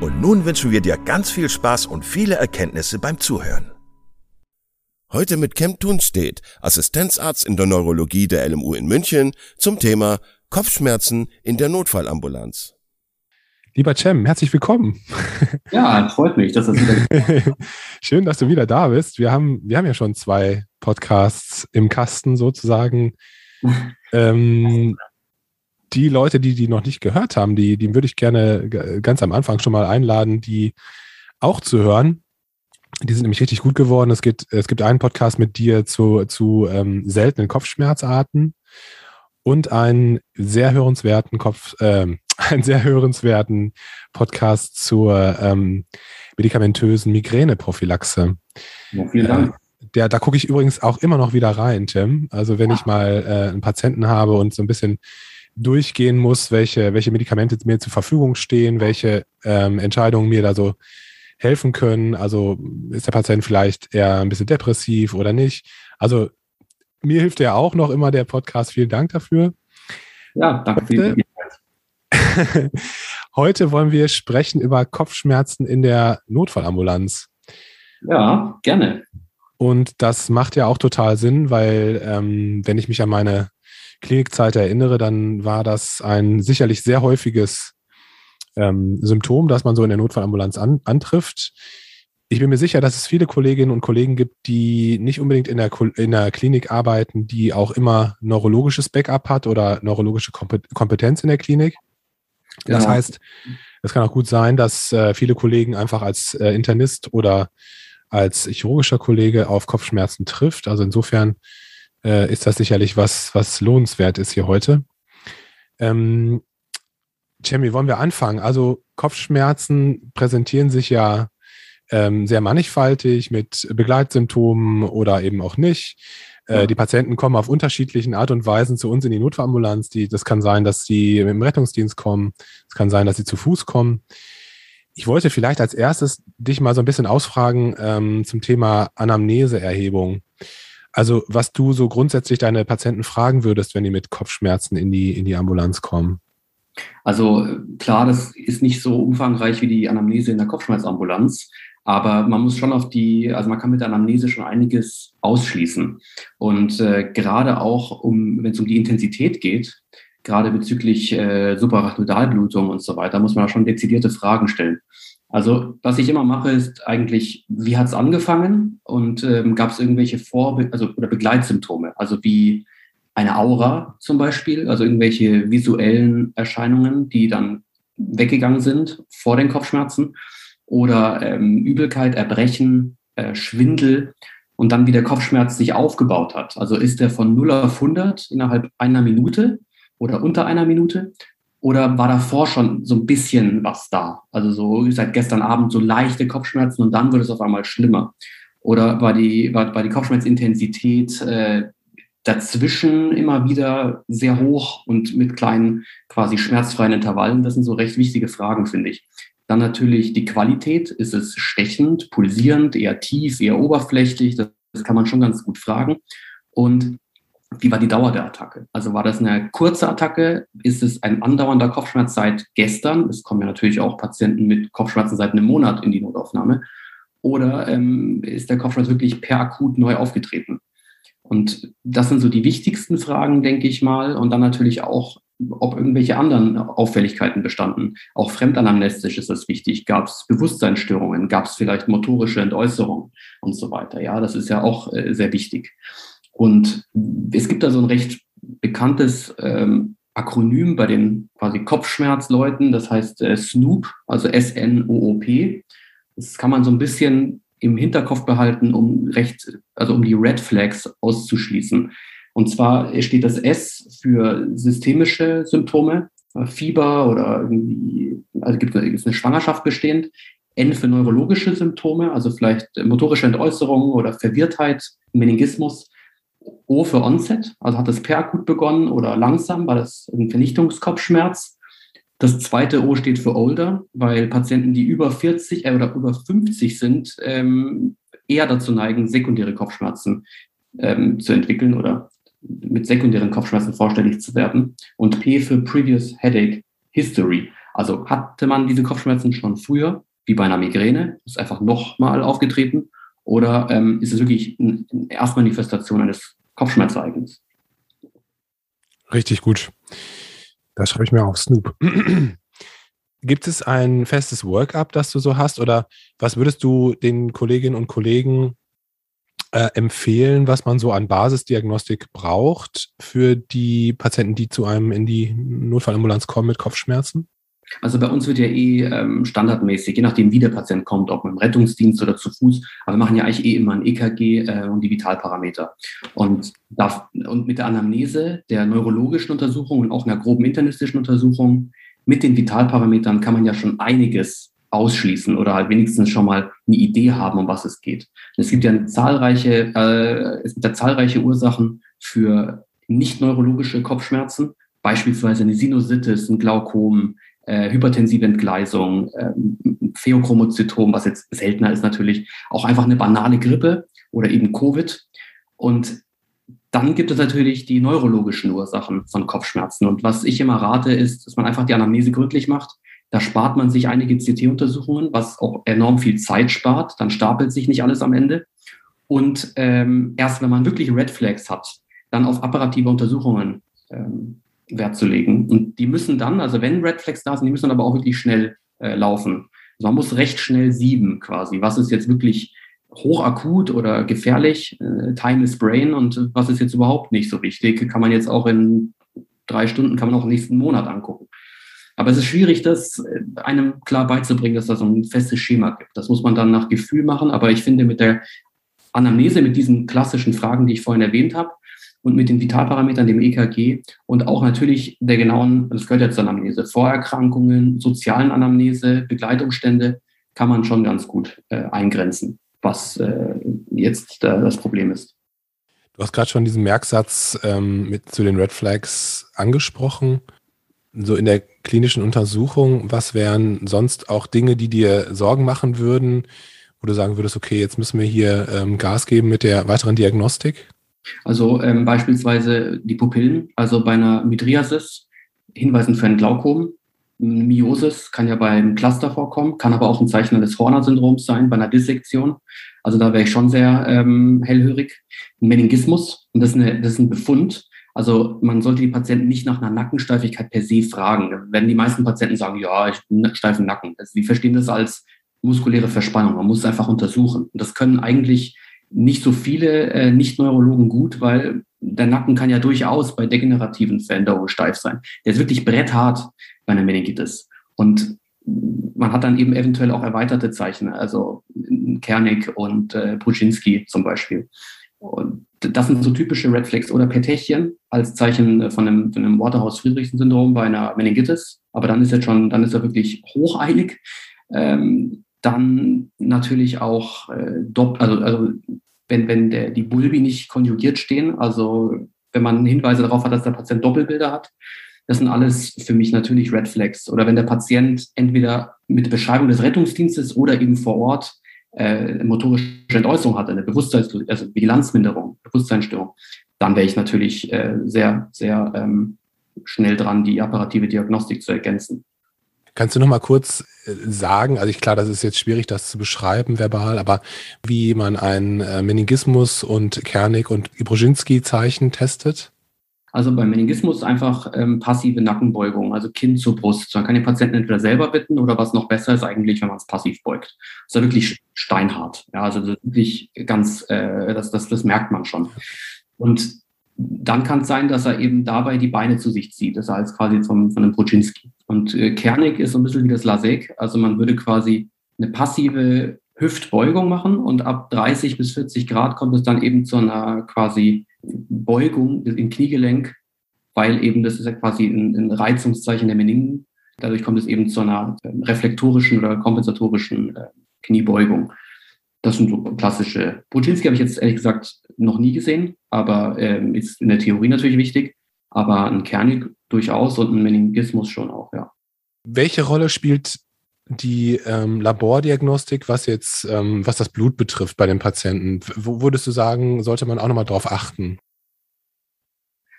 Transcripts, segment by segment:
und nun wünschen wir dir ganz viel Spaß und viele Erkenntnisse beim Zuhören. Heute mit Kemp Thunstedt, Assistenzarzt in der Neurologie der LMU in München, zum Thema Kopfschmerzen in der Notfallambulanz. Lieber Cem, herzlich willkommen. Ja, freut mich, dass das wieder. Schön, dass du wieder da bist. Wir haben, wir haben ja schon zwei Podcasts im Kasten sozusagen. ähm, die Leute, die die noch nicht gehört haben, die, die würde ich gerne ganz am Anfang schon mal einladen, die auch zu hören. Die sind nämlich richtig gut geworden. Es gibt, es gibt einen Podcast mit dir zu, zu ähm, seltenen Kopfschmerzarten und einen sehr hörenswerten Kopf, äh, einen sehr hörenswerten Podcast zur ähm, medikamentösen Migräneprophylaxe. Ja, vielen Dank. Äh, der, da gucke ich übrigens auch immer noch wieder rein, Tim. Also wenn ich mal äh, einen Patienten habe und so ein bisschen durchgehen muss, welche, welche Medikamente mir zur Verfügung stehen, welche ähm, Entscheidungen mir da so helfen können. Also ist der Patient vielleicht eher ein bisschen depressiv oder nicht? Also mir hilft ja auch noch immer der Podcast. Vielen Dank dafür. Ja, danke für die Heute wollen wir sprechen über Kopfschmerzen in der Notfallambulanz. Ja, gerne. Und das macht ja auch total Sinn, weil ähm, wenn ich mich an meine Klinikzeit erinnere, dann war das ein sicherlich sehr häufiges ähm, Symptom, das man so in der Notfallambulanz an, antrifft. Ich bin mir sicher, dass es viele Kolleginnen und Kollegen gibt, die nicht unbedingt in der, in der Klinik arbeiten, die auch immer neurologisches Backup hat oder neurologische Kompetenz in der Klinik. Das ja. heißt, es kann auch gut sein, dass äh, viele Kollegen einfach als äh, Internist oder als chirurgischer Kollege auf Kopfschmerzen trifft. Also insofern äh, ist das sicherlich was, was lohnenswert ist hier heute. Ähm, Jamie, wollen wir anfangen? Also Kopfschmerzen präsentieren sich ja ähm, sehr mannigfaltig mit Begleitsymptomen oder eben auch nicht. Äh, die Patienten kommen auf unterschiedlichen Art und Weisen zu uns in die Notfallambulanz. Die, das kann sein, dass sie mit dem Rettungsdienst kommen. Es kann sein, dass sie zu Fuß kommen. Ich wollte vielleicht als erstes dich mal so ein bisschen ausfragen ähm, zum Thema Anamneseerhebung. Also, was du so grundsätzlich deine Patienten fragen würdest, wenn die mit Kopfschmerzen in die, in die Ambulanz kommen? Also klar, das ist nicht so umfangreich wie die Anamnese in der Kopfschmerzambulanz, aber man muss schon auf die, also man kann mit der Anamnese schon einiges ausschließen. Und äh, gerade auch, um, wenn es um die Intensität geht, gerade bezüglich äh, Suprarachnoidalblutung und so weiter, muss man da schon dezidierte Fragen stellen. Also was ich immer mache, ist eigentlich, wie hat es angefangen? Und ähm, gab es irgendwelche Vor- also, oder Begleitsymptome, also wie eine Aura zum Beispiel, also irgendwelche visuellen Erscheinungen, die dann weggegangen sind vor den Kopfschmerzen? Oder ähm, Übelkeit, Erbrechen, äh, Schwindel und dann wie der Kopfschmerz sich aufgebaut hat. Also ist der von 0 auf 100 innerhalb einer Minute oder unter einer Minute oder war davor schon so ein bisschen was da? Also so seit gestern Abend so leichte Kopfschmerzen und dann wird es auf einmal schlimmer. Oder war die, war, war die Kopfschmerzintensität äh, dazwischen immer wieder sehr hoch und mit kleinen quasi schmerzfreien Intervallen? Das sind so recht wichtige Fragen, finde ich. Dann natürlich die Qualität. Ist es stechend, pulsierend, eher tief, eher oberflächlich? Das, das kann man schon ganz gut fragen. Und wie war die Dauer der Attacke? Also war das eine kurze Attacke? Ist es ein andauernder Kopfschmerz seit gestern? Es kommen ja natürlich auch Patienten mit Kopfschmerzen seit einem Monat in die Notaufnahme. Oder ähm, ist der Kopfschmerz wirklich per akut neu aufgetreten? Und das sind so die wichtigsten Fragen, denke ich mal. Und dann natürlich auch, ob irgendwelche anderen Auffälligkeiten bestanden. Auch fremdanamnestisch ist das wichtig. Gab es Bewusstseinsstörungen? Gab es vielleicht motorische Entäußerungen und so weiter? Ja, das ist ja auch äh, sehr wichtig. Und es gibt da so ein recht bekanntes ähm, Akronym bei den quasi Kopfschmerzleuten, das heißt äh, SNOOP, also S-N-O-O-P. Das kann man so ein bisschen im Hinterkopf behalten, um recht, also um die Red Flags auszuschließen. Und zwar steht das S für systemische Symptome, äh, Fieber oder irgendwie, also gibt es eine Schwangerschaft bestehend. N für neurologische Symptome, also vielleicht motorische Entäußerungen oder Verwirrtheit, Meningismus. O für Onset, also hat es perakut begonnen oder langsam, war das ein Vernichtungskopfschmerz. Das zweite O steht für Older, weil Patienten, die über 40 äh, oder über 50 sind, ähm, eher dazu neigen, sekundäre Kopfschmerzen ähm, zu entwickeln oder mit sekundären Kopfschmerzen vorstellig zu werden. Und P für Previous Headache History. Also hatte man diese Kopfschmerzen schon früher, wie bei einer Migräne, ist einfach nochmal aufgetreten, oder ähm, ist es wirklich eine Erstmanifestation eines Kopfschmerzereignisses? Richtig gut. Das schreibe ich mir auf Snoop. Gibt es ein festes Workup, das du so hast? Oder was würdest du den Kolleginnen und Kollegen äh, empfehlen, was man so an Basisdiagnostik braucht für die Patienten, die zu einem in die Notfallambulanz kommen mit Kopfschmerzen? Also bei uns wird ja eh ähm, standardmäßig, je nachdem wie der Patient kommt, ob mit dem Rettungsdienst oder zu Fuß, aber wir machen ja eigentlich eh immer ein EKG äh, und die Vitalparameter. Und, darf, und mit der Anamnese, der neurologischen Untersuchung und auch einer groben internistischen Untersuchung mit den Vitalparametern kann man ja schon einiges ausschließen oder halt wenigstens schon mal eine Idee haben, um was es geht. Es gibt ja zahlreiche, äh, es gibt ja zahlreiche Ursachen für nicht neurologische Kopfschmerzen, beispielsweise eine Sinusitis, ein Glaukom, äh, hypertensive Entgleisung, äh, Pheochromozytom, was jetzt seltener ist natürlich, auch einfach eine banale Grippe oder eben Covid. Und dann gibt es natürlich die neurologischen Ursachen von Kopfschmerzen. Und was ich immer rate, ist, dass man einfach die Anamnese gründlich macht. Da spart man sich einige CT-Untersuchungen, was auch enorm viel Zeit spart. Dann stapelt sich nicht alles am Ende. Und ähm, erst wenn man wirklich Red Flags hat, dann auf apparative Untersuchungen ähm, Wert zu legen. Und die müssen dann, also wenn Red Flags da sind, die müssen dann aber auch wirklich schnell äh, laufen. Also man muss recht schnell sieben quasi. Was ist jetzt wirklich hochakut oder gefährlich? Äh, Time is Brain und was ist jetzt überhaupt nicht so wichtig? Kann man jetzt auch in drei Stunden, kann man auch nächsten Monat angucken. Aber es ist schwierig, das äh, einem klar beizubringen, dass da so ein festes Schema gibt. Das muss man dann nach Gefühl machen. Aber ich finde, mit der Anamnese, mit diesen klassischen Fragen, die ich vorhin erwähnt habe, und mit den Vitalparametern, dem EKG und auch natürlich der genauen, das gehört ja zur Anamnese, Vorerkrankungen, sozialen Anamnese, Begleitumstände, kann man schon ganz gut äh, eingrenzen, was äh, jetzt äh, das Problem ist. Du hast gerade schon diesen Merksatz ähm, mit zu den Red Flags angesprochen. So in der klinischen Untersuchung, was wären sonst auch Dinge, die dir Sorgen machen würden, wo du sagen würdest, okay, jetzt müssen wir hier ähm, Gas geben mit der weiteren Diagnostik? Also ähm, beispielsweise die Pupillen, also bei einer Midriasis, Hinweisen für ein Glaukom. Miosis kann ja beim Cluster vorkommen, kann aber auch ein Zeichen des Horner-Syndroms sein, bei einer Dissektion. Also da wäre ich schon sehr ähm, hellhörig. Meningismus, und das ist, eine, das ist ein Befund. Also man sollte die Patienten nicht nach einer Nackensteifigkeit per se fragen. Wenn die meisten Patienten sagen, ja, ich bin steifen Nacken. Also die verstehen das als muskuläre Verspannung. Man muss es einfach untersuchen. Und das können eigentlich nicht so viele äh, Nicht-Neurologen gut, weil der Nacken kann ja durchaus bei degenerativen Veränderungen steif sein. Der ist wirklich bretthart bei einer Meningitis. Und man hat dann eben eventuell auch erweiterte Zeichen, also Kernig und äh, Brudzinski zum Beispiel. Und das sind so typische Red Flags oder Petechien als Zeichen von einem, von einem Waterhouse-Friedrichsen-Syndrom bei einer Meningitis. Aber dann ist er schon, dann ist er wirklich hocheilig. Ähm, dann natürlich auch äh, dopp, also, also wenn, wenn der, die Bulbi nicht konjugiert stehen, also wenn man Hinweise darauf hat, dass der Patient Doppelbilder hat, das sind alles für mich natürlich Red Flags. Oder wenn der Patient entweder mit Beschreibung des Rettungsdienstes oder eben vor Ort äh, motorische Entäußerung hat, eine Bewusstseins-, also Vigilanzminderung, Bewusstseinsstörung, dann wäre ich natürlich äh, sehr, sehr ähm, schnell dran, die apparative Diagnostik zu ergänzen. Kannst du noch mal kurz äh, sagen, also ich, klar, das ist jetzt schwierig, das zu beschreiben verbal, aber wie man einen äh, Meningismus und Kernig und Ibroschinski-Zeichen testet? Also beim Meningismus einfach ähm, passive Nackenbeugung, also Kinn zur Brust. Man kann den Patienten entweder selber bitten oder was noch besser ist eigentlich, wenn man es passiv beugt. Das ist ja wirklich steinhart. Ja, also wirklich ganz, äh, das, das, das merkt man schon. Und dann kann es sein, dass er eben dabei die Beine zu sich zieht. Das heißt quasi vom, von einem Bruczynski. Und äh, kernig ist so ein bisschen wie das Lasek. Also man würde quasi eine passive Hüftbeugung machen und ab 30 bis 40 Grad kommt es dann eben zu einer quasi Beugung im Kniegelenk, weil eben das ist ja quasi ein, ein Reizungszeichen der Meningen. Dadurch kommt es eben zu einer ähm, reflektorischen oder kompensatorischen äh, Kniebeugung. Das sind so klassische. Bruczynski habe ich jetzt ehrlich gesagt noch nie gesehen, aber ähm, ist in der Theorie natürlich wichtig. Aber ein Kernig durchaus und ein Meningismus schon auch, ja. Welche Rolle spielt die ähm, Labordiagnostik, was jetzt, ähm, was das Blut betrifft bei den Patienten? Wo würdest du sagen, sollte man auch nochmal drauf achten?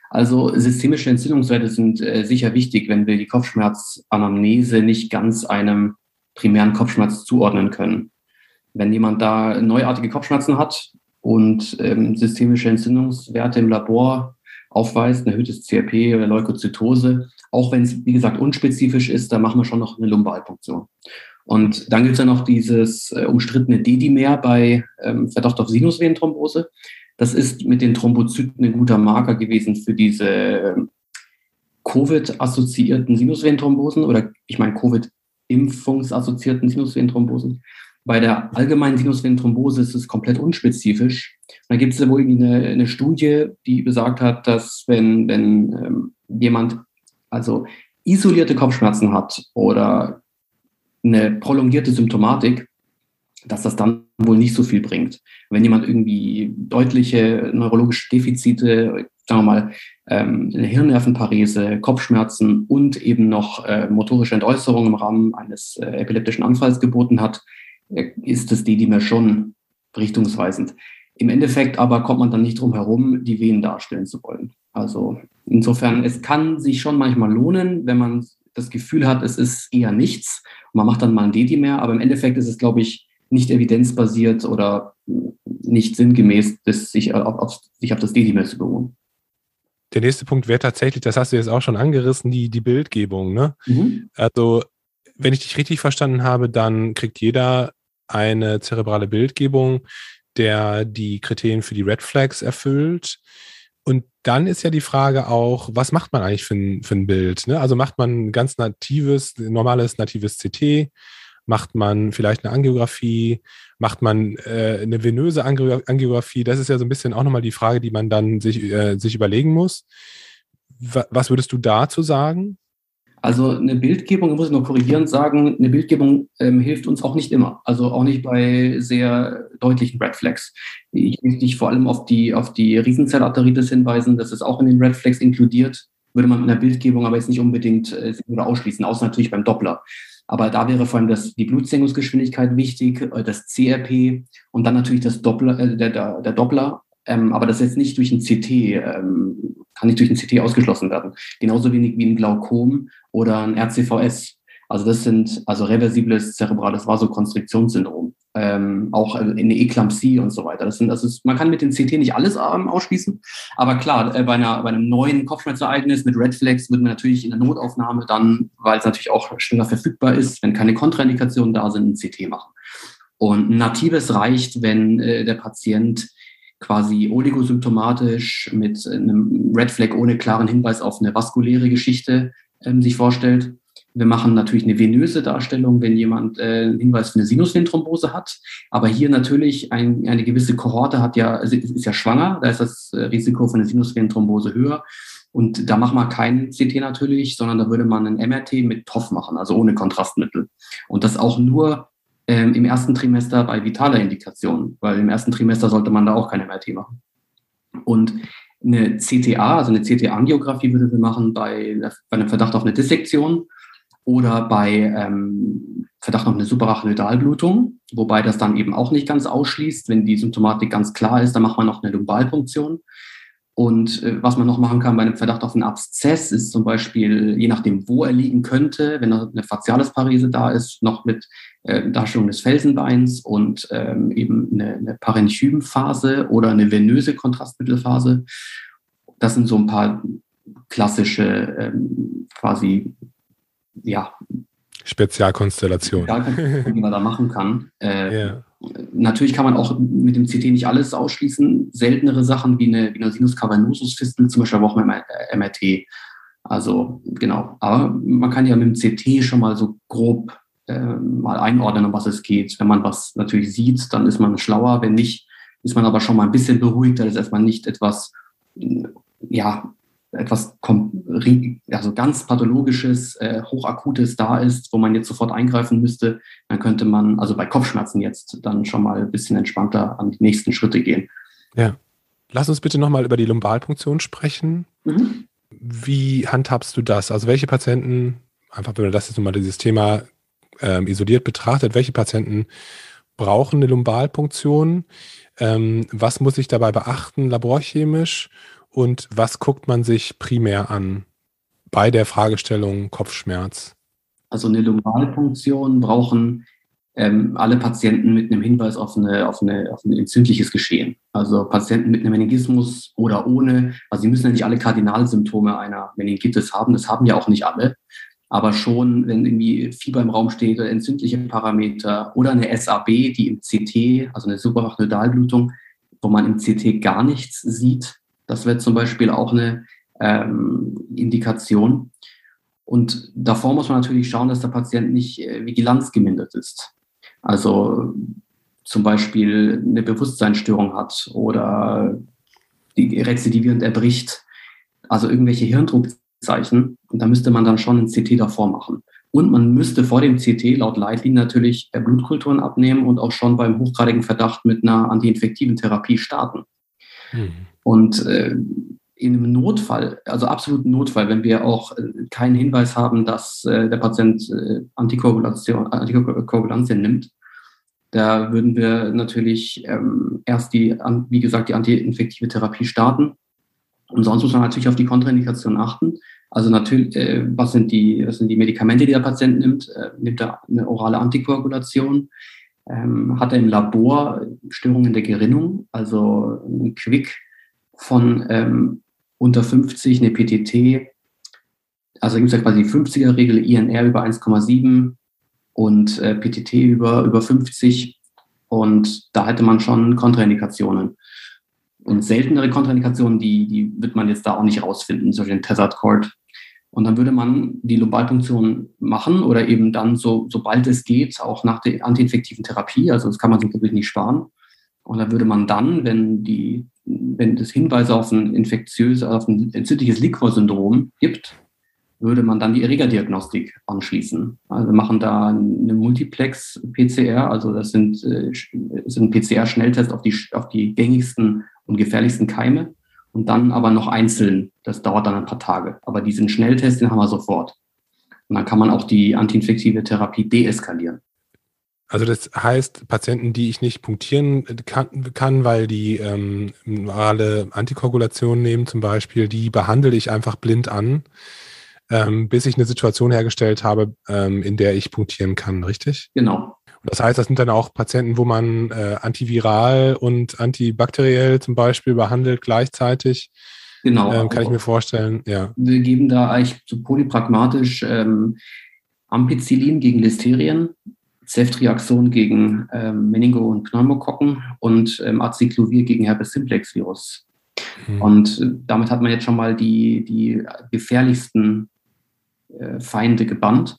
Also systemische Entzündungswerte sind äh, sicher wichtig, wenn wir die Kopfschmerzanamnese nicht ganz einem primären Kopfschmerz zuordnen können. Wenn jemand da neuartige Kopfschmerzen hat und ähm, systemische Entzündungswerte im Labor aufweist, ein erhöhtes CRP oder Leukozytose, auch wenn es, wie gesagt, unspezifisch ist, da machen wir schon noch eine Lumbalpunktion. Und dann gibt es ja noch dieses äh, umstrittene Dedimer bei ähm, Verdacht auf Sinusvenenthrombose. Das ist mit den Thrombozyten ein guter Marker gewesen für diese ähm, Covid-assoziierten Sinusvenenthrombosen oder ich meine Covid-impfungsassoziierten Sinusvenenthrombosen. Bei der allgemeinen Sinusvenenthrombose ist es komplett unspezifisch. Da gibt es wohl eine, eine, Studie, die besagt hat, dass wenn, wenn ähm, jemand also isolierte Kopfschmerzen hat oder eine prolongierte Symptomatik, dass das dann wohl nicht so viel bringt. Wenn jemand irgendwie deutliche neurologische Defizite, sagen wir mal, ähm, eine Hirnnervenparese, Kopfschmerzen und eben noch äh, motorische Entäußerung im Rahmen eines äh, epileptischen Anfalls geboten hat, ist das Dedimer schon richtungsweisend. Im Endeffekt aber kommt man dann nicht drum herum, die Venen darstellen zu wollen. Also insofern, es kann sich schon manchmal lohnen, wenn man das Gefühl hat, es ist eher nichts. Man macht dann mal ein Dedimer, aber im Endeffekt ist es, glaube ich, nicht evidenzbasiert oder nicht sinngemäß, sich auf, auf, sich auf das Dedimer zu beruhen. Der nächste Punkt wäre tatsächlich, das hast du jetzt auch schon angerissen, die, die Bildgebung. Ne? Mhm. Also, wenn ich dich richtig verstanden habe, dann kriegt jeder eine zerebrale Bildgebung, der die Kriterien für die Red Flags erfüllt. Und dann ist ja die Frage auch, was macht man eigentlich für ein, für ein Bild? Ne? Also macht man ein ganz natives, normales natives CT, macht man vielleicht eine Angiografie, macht man äh, eine venöse Angiografie? Das ist ja so ein bisschen auch nochmal die Frage, die man dann sich, äh, sich überlegen muss. Was würdest du dazu sagen? Also eine Bildgebung, ich muss nur korrigierend sagen, eine Bildgebung ähm, hilft uns auch nicht immer. Also auch nicht bei sehr deutlichen Red Flags. Ich möchte dich vor allem auf die, auf die Riesenzellarteritis hinweisen. Das ist auch in den Red Flags inkludiert. Würde man mit einer Bildgebung aber jetzt nicht unbedingt äh, oder ausschließen, außer natürlich beim Doppler. Aber da wäre vor allem das, die Blutsenkungsgeschwindigkeit wichtig, äh, das CRP und dann natürlich das Doppler, äh, der, der, der Doppler. Ähm, aber das jetzt nicht durch ein CT ähm, kann nicht durch ein CT ausgeschlossen werden. Genauso wenig wie ein Glaukom oder ein RCVS. Also das sind also reversibles zerebrales Vasokonstriktionssyndrom, ähm, auch eine Eklampsie und so weiter. Das sind, das ist, man kann mit dem CT nicht alles ähm, ausschließen, aber klar, äh, bei, einer, bei einem neuen Kopfschmerzereignis mit Red Flags wird man natürlich in der Notaufnahme dann, weil es natürlich auch schneller verfügbar ist, wenn keine Kontraindikationen da sind, ein CT machen. Und ein natives reicht, wenn äh, der Patient quasi oligosymptomatisch mit einem Red Flag ohne klaren Hinweis auf eine vaskuläre Geschichte ähm, sich vorstellt. Wir machen natürlich eine venöse Darstellung, wenn jemand äh, einen Hinweis für eine Sinusvenenthrombose hat. Aber hier natürlich ein, eine gewisse Kohorte hat ja, also ist ja schwanger, da ist das äh, Risiko für eine Sinusvenenthrombose höher. Und da machen wir kein CT natürlich, sondern da würde man ein MRT mit TOF machen, also ohne Kontrastmittel. Und das auch nur ähm, im ersten Trimester bei vitaler Indikation, weil im ersten Trimester sollte man da auch kein MRT machen. Und eine CTA, also eine CTA-Angiografie würde wir machen bei, bei einem Verdacht auf eine Dissektion oder bei ähm, Verdacht auf eine Subarachnoidalblutung, wobei das dann eben auch nicht ganz ausschließt. Wenn die Symptomatik ganz klar ist, dann macht man noch eine Lumbalpunktion. Und äh, was man noch machen kann bei einem Verdacht auf einen Abszess, ist zum Beispiel, je nachdem, wo er liegen könnte, wenn eine Facialisparese da ist, noch mit äh, Darstellung des Felsenbeins und ähm, eben eine, eine Parenchymphase oder eine venöse Kontrastmittelphase. Das sind so ein paar klassische ähm, quasi, ja. Spezialkonstellationen. Spezialkonstellationen, die man da machen kann. Äh, yeah. Natürlich kann man auch mit dem CT nicht alles ausschließen. Seltenere Sachen wie eine, wie eine Sinus cavernosus Fistel, zum Beispiel auch mit MRT. Also genau. Aber man kann ja mit dem CT schon mal so grob äh, mal einordnen, um was es geht. Wenn man was natürlich sieht, dann ist man schlauer. Wenn nicht, ist man aber schon mal ein bisschen beruhigter, dass erstmal nicht etwas ja, etwas also ganz pathologisches, äh, hochakutes da ist, wo man jetzt sofort eingreifen müsste, dann könnte man, also bei Kopfschmerzen jetzt, dann schon mal ein bisschen entspannter an die nächsten Schritte gehen. Ja. Lass uns bitte nochmal über die Lumbalpunktion sprechen. Mhm. Wie handhabst du das? Also welche Patienten, einfach wenn man das jetzt nochmal dieses Thema ähm, isoliert betrachtet, welche Patienten brauchen eine Lumbalpunktion? Ähm, was muss ich dabei beachten, laborchemisch? und was guckt man sich primär an bei der Fragestellung Kopfschmerz? Also eine Lumbalpunktion brauchen ähm, alle Patienten mit einem Hinweis auf, eine, auf, eine, auf ein entzündliches Geschehen. Also Patienten mit einem Meningismus oder ohne. Also sie müssen ja nicht alle Kardinalsymptome einer Meningitis haben. Das haben ja auch nicht alle. Aber schon, wenn irgendwie Fieber im Raum steht oder entzündliche Parameter oder eine SAB, die im CT, also eine Subarachnodalblutung, wo man im CT gar nichts sieht, das wäre zum Beispiel auch eine ähm, Indikation. Und davor muss man natürlich schauen, dass der Patient nicht äh, vigilanzgemindert ist. Also zum Beispiel eine Bewusstseinsstörung hat oder die rezidivierend erbricht. Also irgendwelche Hirndruckzeichen. Und da müsste man dann schon ein CT davor machen. Und man müsste vor dem CT laut Leitlinien natürlich äh, Blutkulturen abnehmen und auch schon beim hochgradigen Verdacht mit einer antiinfektiven Therapie starten. Mhm. Und äh, in einem Notfall, also absoluten Notfall, wenn wir auch äh, keinen Hinweis haben, dass äh, der Patient äh, Antikoagulation, Antikoagulantien nimmt, da würden wir natürlich ähm, erst die, wie gesagt, die antiinfektive Therapie starten. Und sonst muss man natürlich auf die Kontraindikation achten. Also natürlich, äh, was sind die, was sind die Medikamente, die der Patient nimmt? Äh, nimmt er eine orale Antikoagulation? Ähm, hat er im Labor Störungen der Gerinnung, also ein Quick von ähm, unter 50, eine PTT, also gibt es ja quasi die 50er-Regel, INR über 1,7 und äh, PTT über, über 50 und da hätte man schon Kontraindikationen. Und seltenere Kontraindikationen, die, die wird man jetzt da auch nicht rausfinden, so den Tethered Cord. Und dann würde man die Lumbalpunktion machen oder eben dann, so, sobald es geht, auch nach der antiinfektiven Therapie. Also das kann man sich natürlich nicht sparen. Und dann würde man dann, wenn die wenn es Hinweise auf ein infektiöses, auf ein entzündliches Liquor-Syndrom gibt, würde man dann die Erregerdiagnostik anschließen. Also wir machen da eine Multiplex-PCR, also das sind, äh, sind PCR-Schnelltest auf die, auf die gängigsten und gefährlichsten Keime und dann aber noch einzeln. Das dauert dann ein paar Tage. Aber diesen Schnelltest, den haben wir sofort. Und dann kann man auch die antiinfektive Therapie deeskalieren. Also das heißt, Patienten, die ich nicht punktieren kann, kann weil die ähm, orale Antikoagulation nehmen zum Beispiel, die behandle ich einfach blind an, ähm, bis ich eine Situation hergestellt habe, ähm, in der ich punktieren kann, richtig? Genau. Das heißt, das sind dann auch Patienten, wo man äh, antiviral und antibakteriell zum Beispiel behandelt gleichzeitig. Genau. Ähm, kann ich mir vorstellen, ja. Wir geben da eigentlich so polypragmatisch ähm, Ampicillin gegen Listerien Ceftriaxon gegen ähm, Meningo- und Pneumokokken und ähm, Aciclovir gegen Herpes simplex Virus. Mhm. Und äh, damit hat man jetzt schon mal die, die gefährlichsten äh, Feinde gebannt.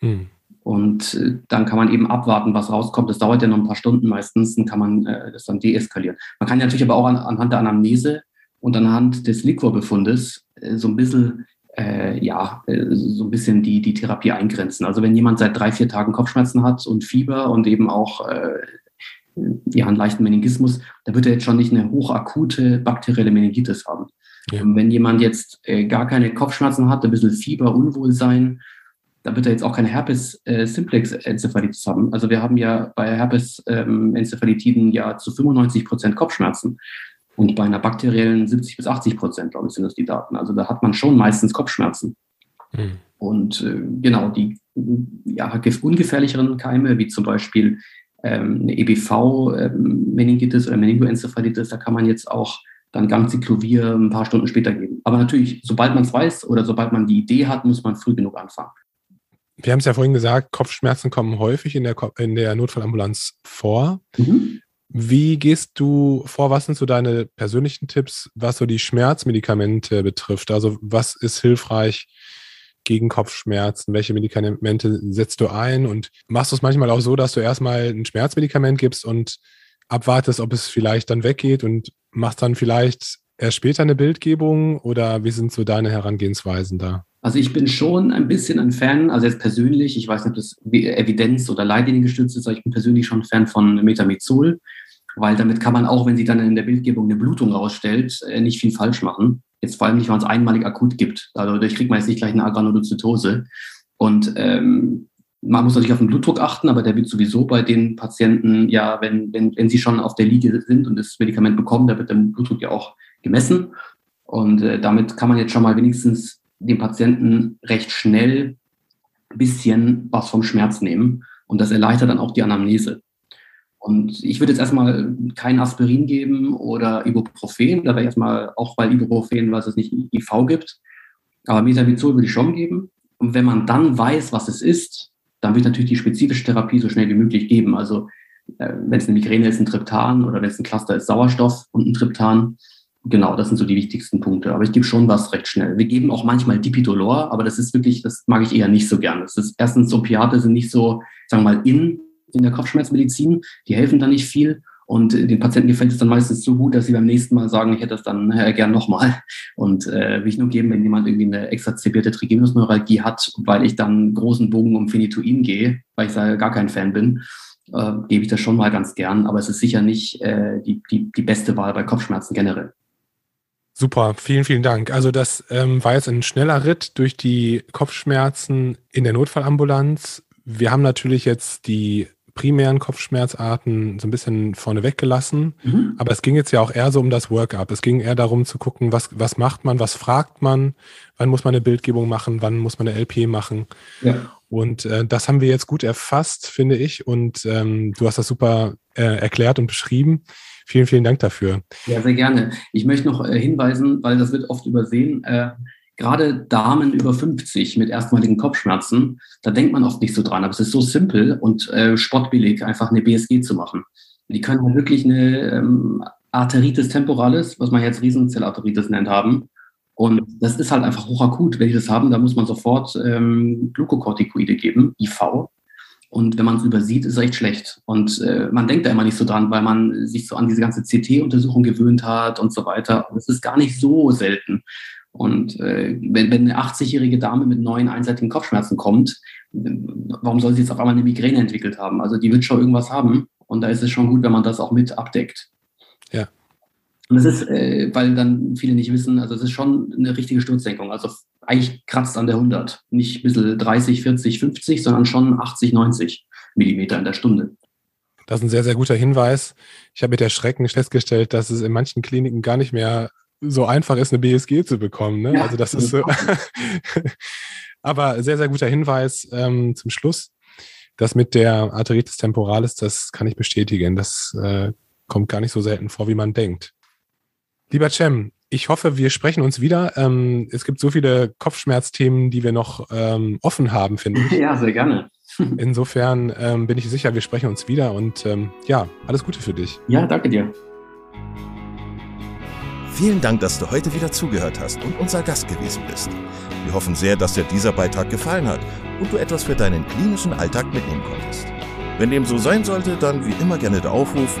Mhm. Und äh, dann kann man eben abwarten, was rauskommt. Das dauert ja noch ein paar Stunden meistens, dann kann man äh, das dann deeskalieren. Man kann natürlich aber auch an, anhand der Anamnese und anhand des Liquorbefundes äh, so ein bisschen äh, ja, äh, so ein bisschen die, die Therapie eingrenzen. Also wenn jemand seit drei, vier Tagen Kopfschmerzen hat und Fieber und eben auch äh, ja, einen leichten Meningismus, da wird er jetzt schon nicht eine hochakute bakterielle Meningitis haben. Ja. Wenn jemand jetzt gar keine Kopfschmerzen hat, ein bisschen Fieber, Unwohlsein, da wird er jetzt auch keine Herpes äh, simplex Enzephalitis haben. Also wir haben ja bei Herpes ähm, Enzephalitiden ja zu 95 Prozent Kopfschmerzen. Und bei einer bakteriellen 70 bis 80 Prozent, glaube ich, sind das die Daten. Also da hat man schon meistens Kopfschmerzen. Mhm. Und äh, genau, die ja, ungefährlicheren Keime, wie zum Beispiel ähm, eine EBV-Meningitis ähm, oder Meningoenzephalitis, da kann man jetzt auch dann Gangzyklovir ein paar Stunden später geben. Aber natürlich, sobald man es weiß oder sobald man die Idee hat, muss man früh genug anfangen. Wir haben es ja vorhin gesagt, Kopfschmerzen kommen häufig in der, in der Notfallambulanz vor. Mhm. Wie gehst du vor? Was sind so deine persönlichen Tipps, was so die Schmerzmedikamente betrifft? Also was ist hilfreich gegen Kopfschmerzen? Welche Medikamente setzt du ein? Und machst du es manchmal auch so, dass du erstmal ein Schmerzmedikament gibst und abwartest, ob es vielleicht dann weggeht und machst dann vielleicht erst später eine Bildgebung? Oder wie sind so deine Herangehensweisen da? Also ich bin schon ein bisschen ein Fan, also jetzt persönlich, ich weiß nicht, ob das Evidenz oder Leitlinien gestützt ist, aber ich bin persönlich schon ein Fan von Metamizol, weil damit kann man auch, wenn sie dann in der Bildgebung eine Blutung rausstellt, äh, nicht viel falsch machen. Jetzt vor allem nicht, wenn es einmalig akut gibt. Also dadurch kriegt man jetzt nicht gleich eine Agranulozytose. Und ähm, man muss natürlich auf den Blutdruck achten, aber der wird sowieso bei den Patienten, ja, wenn, wenn, wenn sie schon auf der Liege sind und das Medikament bekommen, da wird der Blutdruck ja auch gemessen. Und äh, damit kann man jetzt schon mal wenigstens dem Patienten recht schnell ein bisschen was vom Schmerz nehmen. Und das erleichtert dann auch die Anamnese. Und ich würde jetzt erstmal kein Aspirin geben oder Ibuprofen. Da wäre ich erstmal, auch weil Ibuprofen, was es nicht IV gibt. Aber Metamizol würde ich schon geben. Und wenn man dann weiß, was es ist, dann wird natürlich die spezifische Therapie so schnell wie möglich geben. Also äh, wenn es eine Migräne ist, ein Triptan oder wenn es ein Cluster ist, Sauerstoff und ein Triptan. Genau, das sind so die wichtigsten Punkte. Aber ich gebe schon was recht schnell. Wir geben auch manchmal Dipidolor, aber das ist wirklich, das mag ich eher nicht so gern. Das ist erstens, Opiate sind nicht so, sagen wir mal, in, in der Kopfschmerzmedizin. Die helfen da nicht viel. Und den Patienten gefällt es dann meistens so gut, dass sie beim nächsten Mal sagen, ich hätte das dann äh, gern nochmal. Und äh, will ich nur geben, wenn jemand irgendwie eine exazerbierte Trigeminusneuralgie hat, weil ich dann großen Bogen um Phenytoin gehe, weil ich da gar kein Fan bin, äh, gebe ich das schon mal ganz gern. Aber es ist sicher nicht äh, die, die, die beste Wahl bei Kopfschmerzen generell. Super, vielen, vielen Dank. Also das ähm, war jetzt ein schneller Ritt durch die Kopfschmerzen in der Notfallambulanz. Wir haben natürlich jetzt die primären Kopfschmerzarten so ein bisschen vorneweg gelassen, mhm. aber es ging jetzt ja auch eher so um das Workup. Es ging eher darum zu gucken, was, was macht man, was fragt man, wann muss man eine Bildgebung machen, wann muss man eine LP machen. Ja. Und äh, das haben wir jetzt gut erfasst, finde ich. Und ähm, du hast das super äh, erklärt und beschrieben. Vielen, vielen Dank dafür. Ja, sehr gerne. Ich möchte noch äh, hinweisen, weil das wird oft übersehen, äh, gerade Damen über 50 mit erstmaligen Kopfschmerzen, da denkt man oft nicht so dran, aber es ist so simpel und äh, spottbillig, einfach eine BSG zu machen. Die können halt wirklich eine ähm, Arteritis temporalis, was man jetzt Riesenzellarteritis nennt, haben. Und das ist halt einfach hochakut. Wenn die das haben, da muss man sofort ähm, Glukokortikoide geben, IV. Und wenn man es übersieht, ist es echt schlecht. Und äh, man denkt da immer nicht so dran, weil man sich so an diese ganze CT-Untersuchung gewöhnt hat und so weiter. Und es ist gar nicht so selten. Und äh, wenn, wenn eine 80-jährige Dame mit neuen einseitigen Kopfschmerzen kommt, warum soll sie jetzt auf einmal eine Migräne entwickelt haben? Also die wird schon irgendwas haben. Und da ist es schon gut, wenn man das auch mit abdeckt. Und das ist, äh, weil dann viele nicht wissen, also es ist schon eine richtige Sturzsenkung. Also eigentlich kratzt an der 100. Nicht ein bisschen 30, 40, 50, sondern schon 80, 90 Millimeter in der Stunde. Das ist ein sehr, sehr guter Hinweis. Ich habe mit der Schrecken festgestellt, dass es in manchen Kliniken gar nicht mehr so einfach ist, eine BSG zu bekommen. Ne? Ja, also das ist so. Aber sehr, sehr guter Hinweis ähm, zum Schluss. Das mit der Arteritis temporalis, das kann ich bestätigen. Das äh, kommt gar nicht so selten vor, wie man denkt. Lieber Cem, ich hoffe, wir sprechen uns wieder. Ähm, es gibt so viele Kopfschmerzthemen, die wir noch ähm, offen haben, finde ich. Ja, sehr gerne. Insofern ähm, bin ich sicher, wir sprechen uns wieder und ähm, ja, alles Gute für dich. Ja, danke dir. Vielen Dank, dass du heute wieder zugehört hast und unser Gast gewesen bist. Wir hoffen sehr, dass dir dieser Beitrag gefallen hat und du etwas für deinen klinischen Alltag mitnehmen konntest. Wenn dem so sein sollte, dann wie immer gerne der Aufruf,